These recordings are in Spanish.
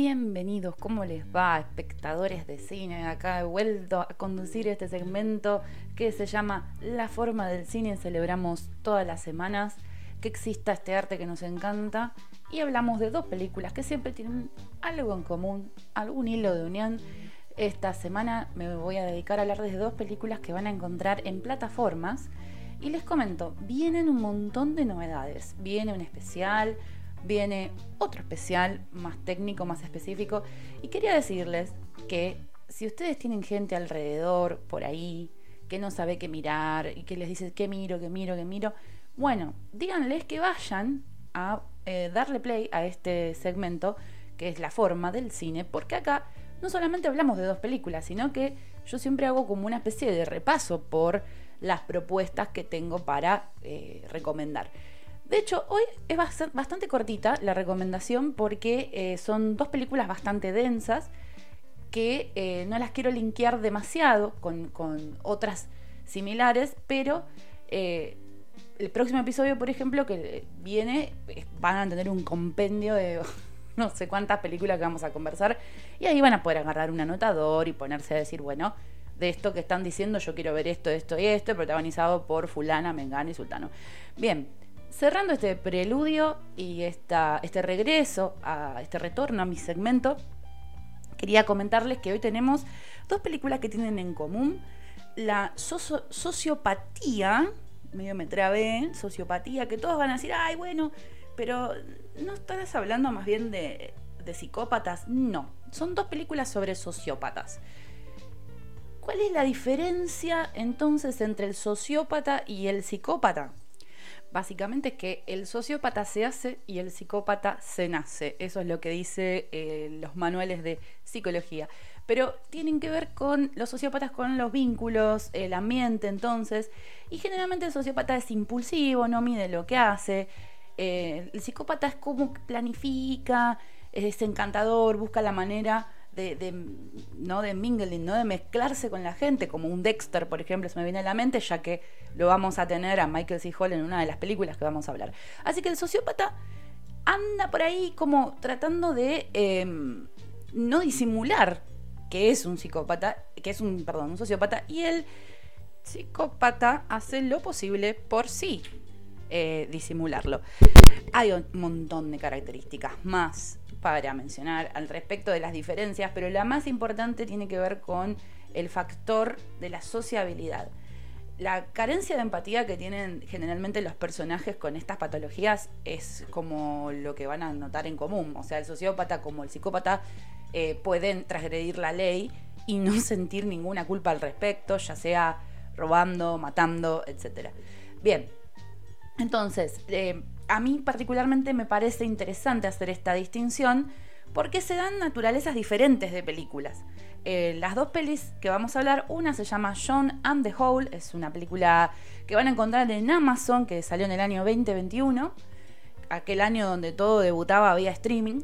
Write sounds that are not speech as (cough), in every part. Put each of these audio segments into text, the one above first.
Bienvenidos, ¿cómo les va, espectadores de cine? Acá he vuelto a conducir este segmento que se llama La forma del cine. Celebramos todas las semanas que exista este arte que nos encanta y hablamos de dos películas que siempre tienen algo en común, algún hilo de unión. Esta semana me voy a dedicar a hablar de dos películas que van a encontrar en plataformas y les comento, vienen un montón de novedades. Viene un especial, viene otro especial más técnico, más específico. Y quería decirles que si ustedes tienen gente alrededor, por ahí, que no sabe qué mirar y que les dice qué miro, qué miro, qué miro, bueno, díganles que vayan a eh, darle play a este segmento que es la forma del cine, porque acá no solamente hablamos de dos películas, sino que yo siempre hago como una especie de repaso por las propuestas que tengo para eh, recomendar. De hecho, hoy es bastante cortita la recomendación porque eh, son dos películas bastante densas que eh, no las quiero linkear demasiado con, otras similares, pero eh, el próximo episodio, por ejemplo, que viene, van a tener un compendio de (laughs) no sé cuántas películas que vamos a conversar y ahí van a poder agarrar un anotador y ponerse a decir, bueno, de esto que están diciendo, yo quiero ver esto, esto y esto, protagonizado por fulana, mengana y sultano. Bien, cerrando este preludio y esta, este regreso, a este retorno a mi segmento, quería comentarles que hoy tenemos dos películas que tienen en común. La sociopatía, medio me trabé, sociopatía, que todos van a decir, ay, bueno, pero ¿no estás hablando más bien de, de psicópatas? No, son dos películas sobre sociópatas. ¿Cuál es la diferencia entonces entre el sociópata y el psicópata? Básicamente que el sociópata se hace y el psicópata se nace. Eso es lo que dice eh, los manuales de psicología. Pero tienen que ver con los sociópatas con los vínculos, el ambiente entonces. Y generalmente el sociópata es impulsivo, no mide lo que hace. Eh, el psicópata es como planifica, es encantador, busca la manera de, ¿no? de mingling, ¿no? de mezclarse con la gente, como un Dexter, por ejemplo, se me viene a la mente, ya que lo vamos a tener a Michael C. Hall en una de las películas que vamos a hablar. Así que el sociópata anda por ahí como tratando de em, no disimular que es un psicópata, que es un, perdón, un sociópata, y el psicópata hace lo posible por sí eh, disimularlo. Hay un montón de características más para mencionar al respecto de las diferencias, pero la más importante tiene que ver con el factor de la sociabilidad. La carencia de empatía que tienen generalmente los personajes con estas patologías es como lo que van a notar en común. O sea, el sociópata como el psicópata eh, pueden transgredir la ley y no (laughs) sentir ninguna culpa al respecto, ya sea robando, matando, etc. Bien, entonces, eh, a mí particularmente me parece interesante hacer esta distinción porque se dan naturalezas diferentes de películas. Eh, las dos pelis que vamos a hablar, una se llama John and the Hole, es una película que van a encontrar en Amazon, que salió en el año 2021, aquel año donde todo debutaba vía streaming,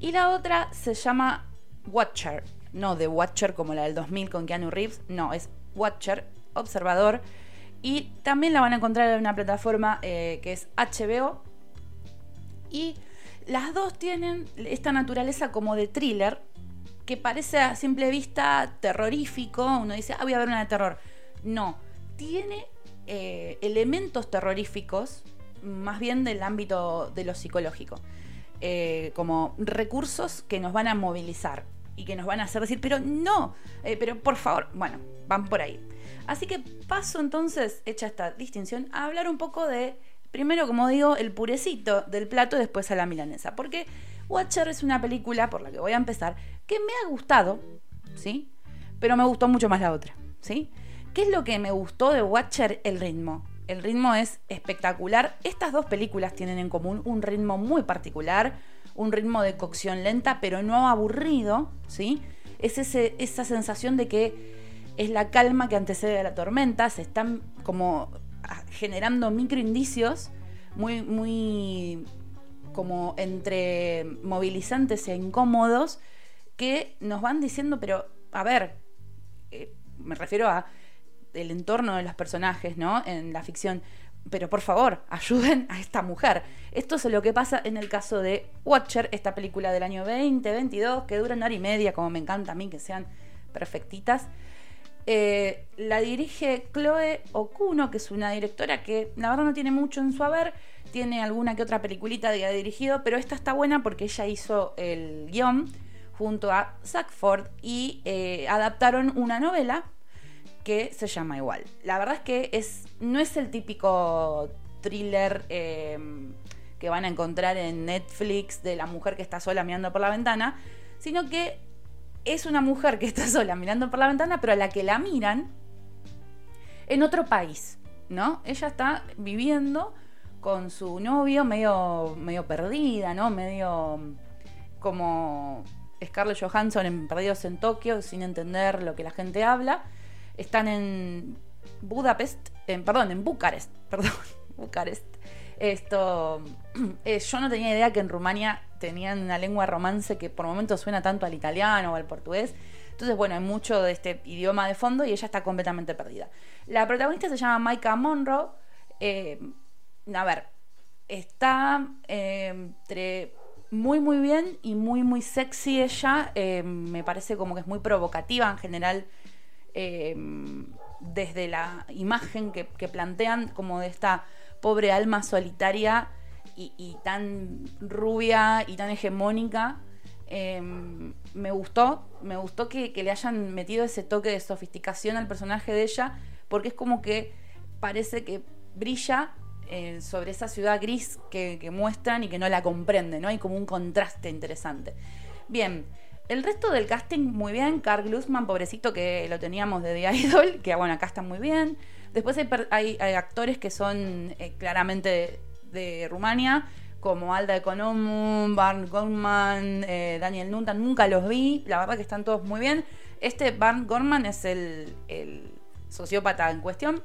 y la otra se llama Watcher, no The Watcher como la del 2000 con Keanu Reeves, no, es Watcher, observador, y también la van a encontrar en una plataforma eh, que es HBO. Y las dos tienen esta naturaleza como de thriller, que parece a simple vista terrorífico. Uno dice, ah, voy a ver una de terror. No, tiene eh, elementos terroríficos, más bien del ámbito de lo psicológico. Eh, como recursos que nos van a movilizar y que nos van a hacer decir, pero no, pero por favor, bueno, van por ahí. Así que paso entonces, hecha esta distinción, a hablar un poco de, primero como digo, el purecito del plato después a la milanesa. Porque Watcher es una película, por la que voy a empezar, que me ha gustado, ¿sí? Pero me gustó mucho más la otra, ¿sí? ¿Qué es lo que me gustó de Watcher? El ritmo. El ritmo es espectacular. Estas dos películas tienen en común un ritmo muy particular, un ritmo de cocción lenta, pero no aburrido, ¿sí? Es ese, esa sensación de que es la calma que antecede a la tormenta, se están como generando microindicios muy, muy como entre movilizantes e incómodos que nos van diciendo, pero a ver, eh, me refiero a el entorno de los personajes, ¿no? En la ficción. Pero por favor, ayuden a esta mujer. Esto es lo que pasa en el caso de Watcher, esta película del año 2022, que dura una hora y media, como me encanta a mí que sean perfectitas. Eh, la dirige Chloe Okuno, que es una directora que la verdad no tiene mucho en su haber, tiene alguna que otra peliculita que ha dirigido, pero esta está buena porque ella hizo el guion junto a Sackford y eh, adaptaron una novela que se llama igual. La verdad es que es, no es el típico thriller eh, que van a encontrar en Netflix de la mujer que está sola mirando por la ventana, sino que es una mujer que está (laughs) sola mirando por la ventana, pero a la que la miran en otro país, ¿no? Ella está viviendo con su novio medio, medio perdida, ¿no? Medio como Scarlett Johansson en Perdidos en Tokio, sin entender lo que la gente habla están en Budapest, en, perdón, en Bucarest, (laughs) perdón, Bucarest. Esto, (clears throat) eh, yo no tenía idea que en Rumania tenían una lengua romance que por momentos suena tanto al italiano o al portugués. Entonces, bueno, hay mucho de este idioma de fondo y ella está completamente perdida. La protagonista se llama Maika Monroe. Eh, a ver, está eh, entre muy, muy bien y muy, muy sexy ella. me parece como que es muy provocativa en general desde la imagen que, plantean como de esta pobre alma solitaria y, tan rubia y tan hegemónica. Em, me gustó, me gustó que, le hayan metido ese toque de sofisticación al personaje de ella, porque es como que parece que brilla eh, sobre esa ciudad gris que, muestran y que no la comprende, ¿no? Hay como un contraste interesante. Bien, el resto del casting muy bien. Carl Glusman, pobrecito que lo teníamos de The Idol, que bueno, acá está muy bien. Después hay, actores que son eh, claramente de, Rumania, como Alda Economu, Barn Gorman, eh, Daniel Nuntan. Nunca los vi, la verdad que están todos muy bien. Este Barn Gorman es el, sociópata en cuestión.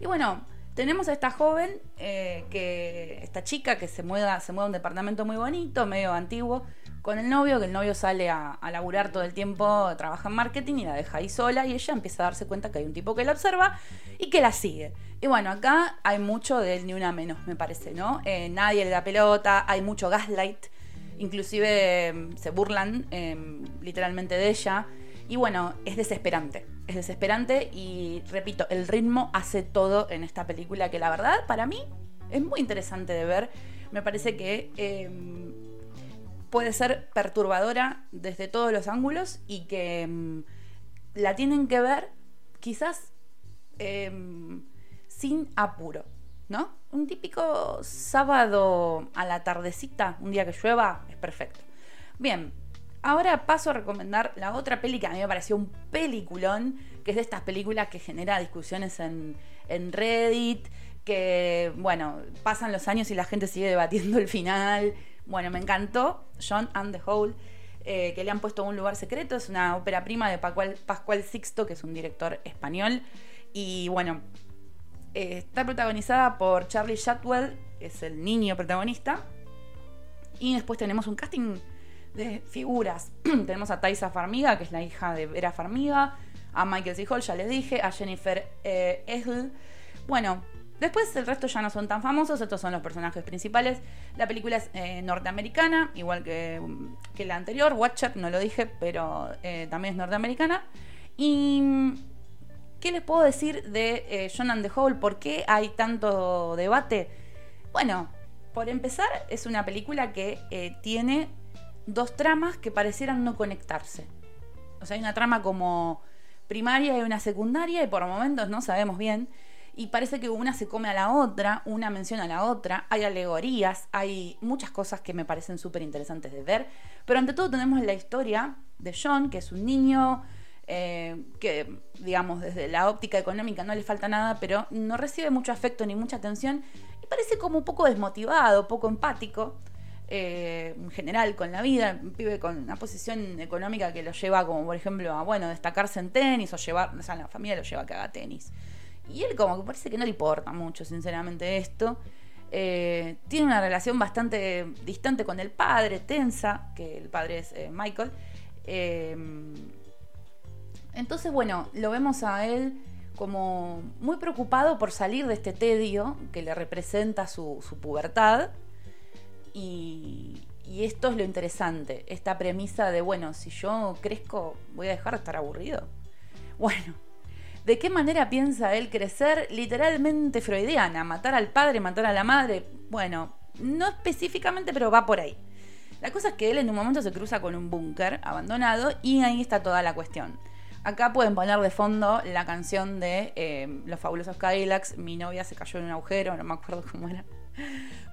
Y bueno, tenemos a esta joven, eh, que esta chica que se mueva, se mueve a un departamento muy bonito, medio antiguo, con el novio, que el novio sale a, a, laburar todo el tiempo, trabaja en marketing y la deja ahí sola y ella empieza a darse cuenta que hay un tipo que la observa y que la sigue. Y bueno, acá hay mucho de ni una menos, me parece, ¿no? Eh, nadie le da pelota, hay mucho gaslight, inclusive em, se burlan em, literalmente de ella. Y bueno, es desesperante, es desesperante y repito, el ritmo hace todo en esta película que la verdad para mí es muy interesante de ver. Me parece que em, puede ser perturbadora desde todos los ángulos y que mm, la tienen que ver quizás em, sin apuro, ¿no? Un típico sábado a la tardecita, un día que llueva, es perfecto. Bien, ahora paso a recomendar la otra peli que a mí me pareció un peliculón, que es de estas películas que genera discusiones en, en Reddit, que, bueno, pasan los años y la gente sigue debatiendo el final bueno, me encantó John and the Hole, eh, que le han puesto un lugar secreto. Es una ópera prima de Pascual, Sixto, que es un director español. Y bueno, eh, está protagonizada por Charlie Shotwell, que es el niño protagonista. Y después tenemos un casting de figuras. (clears throat) tenemos a Taisa Farmiga, que es la hija de Vera Farmiga, a Michael C. Hall, ya les dije, a Jennifer eh, Bueno, Después el resto ya no son tan famosos, estos son los personajes principales. La película es eh, norteamericana, igual que, la anterior, Watcher, no lo dije, pero eh, también es norteamericana. Y ¿qué les puedo decir de eh, John and the? ¿Por qué hay tanto debate? Bueno, por empezar, es una película que tiene dos tramas que parecieran no conectarse. O sea, hay una trama como primaria y una secundaria, y por momentos no sabemos bien y parece que una se come a la otra, una menciona a la otra, hay alegorías, hay muchas cosas que me parecen súper interesantes de ver, pero ante todo tenemos la historia de John, que es un niño eh, que, digamos, desde la óptica económica no le falta nada, pero no recibe mucho afecto ni mucha atención y parece como un poco desmotivado, poco empático. Eh, en general con la vida, un pibe con una posición económica que lo lleva como por ejemplo a bueno, destacarse en tenis o llevar, o sea, la familia lo lleva a que haga tenis. Y él como que parece que no le importa mucho, sinceramente, esto. Eh, tiene una relación bastante distante con el padre, tensa, que el padre es eh, Michael. entonces, bueno, lo vemos a él como muy preocupado por salir de este tedio que le representa su, su pubertad y, esto es lo interesante, esta premisa de, bueno, si yo crezco, voy a dejar de estar aburrido. Bueno, ¿de qué manera piensa él crecer? Literalmente freudiana, matar al padre, matar a la madre. Bueno, no específicamente, pero va por ahí. La cosa es que él en un momento se cruza con un búnker abandonado y ahí está toda la cuestión. Acá pueden poner de fondo la canción de eh, Los Fabulosos Cadillacs, Mi novia se cayó en un agujero, no me acuerdo cómo era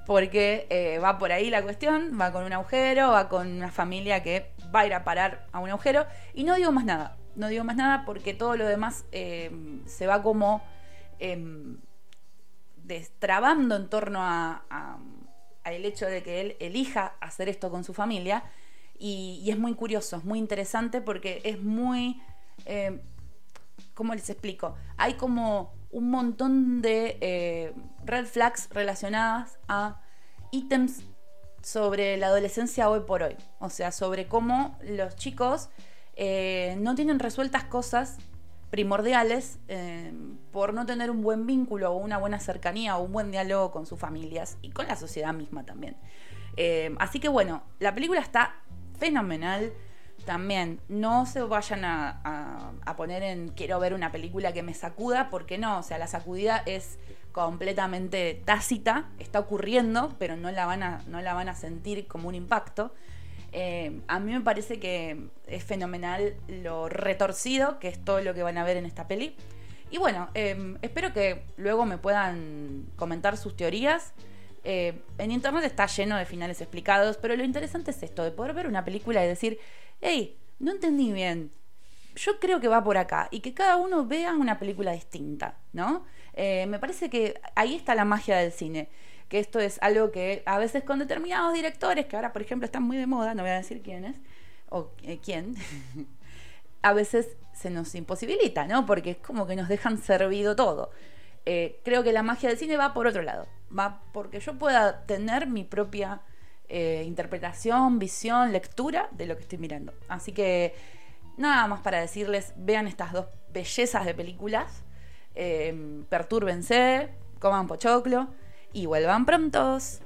porque eh, va por ahí la cuestión, va con un agujero, va con una familia que va a ir a parar a un agujero y no digo más nada, no digo más nada porque todo lo demás eh, se va como em, destrabando en torno a, el hecho de que él elija hacer esto con su familia y, es muy curioso, es muy interesante porque es muy... Eh, ¿Cómo les explico? Hay como un montón de eh, red flags relacionadas a ítems sobre la adolescencia hoy por hoy. O sea, sobre cómo los chicos eh, no tienen resueltas cosas primordiales eh, por no tener un buen vínculo o una buena cercanía o un buen diálogo con sus familias y con la sociedad misma también. así que bueno, la película está fenomenal también no se vayan a, poner en quiero ver una película que me sacuda, porque no, o sea, la sacudida es completamente tácita, está ocurriendo, pero no la van a, no la van a sentir como un impacto. Eh, a mí me parece que es fenomenal lo retorcido, que es todo lo que van a ver en esta peli. Y bueno, em, espero que luego me puedan comentar sus teorías. Eh, en internet está lleno de finales explicados, pero lo interesante es esto, de poder ver una película y decir, hey, no entendí bien, yo creo que va por acá y que cada uno vea una película distinta, ¿no? Eh, me parece que ahí está la magia del cine, que esto es algo que a veces con determinados directores, que ahora por ejemplo están muy de moda, no voy a decir quiénes, o eh, quién, (laughs) a veces se nos imposibilita, ¿no? Porque es como que nos dejan servido todo. Eh, creo que la magia del cine va por otro lado, va porque yo pueda tener mi propia eh, interpretación, visión, lectura de lo que estoy mirando. Así que nada más para decirles, vean estas dos bellezas de películas, eh, pertúrbense, coman pochoclo y vuelvan prontos.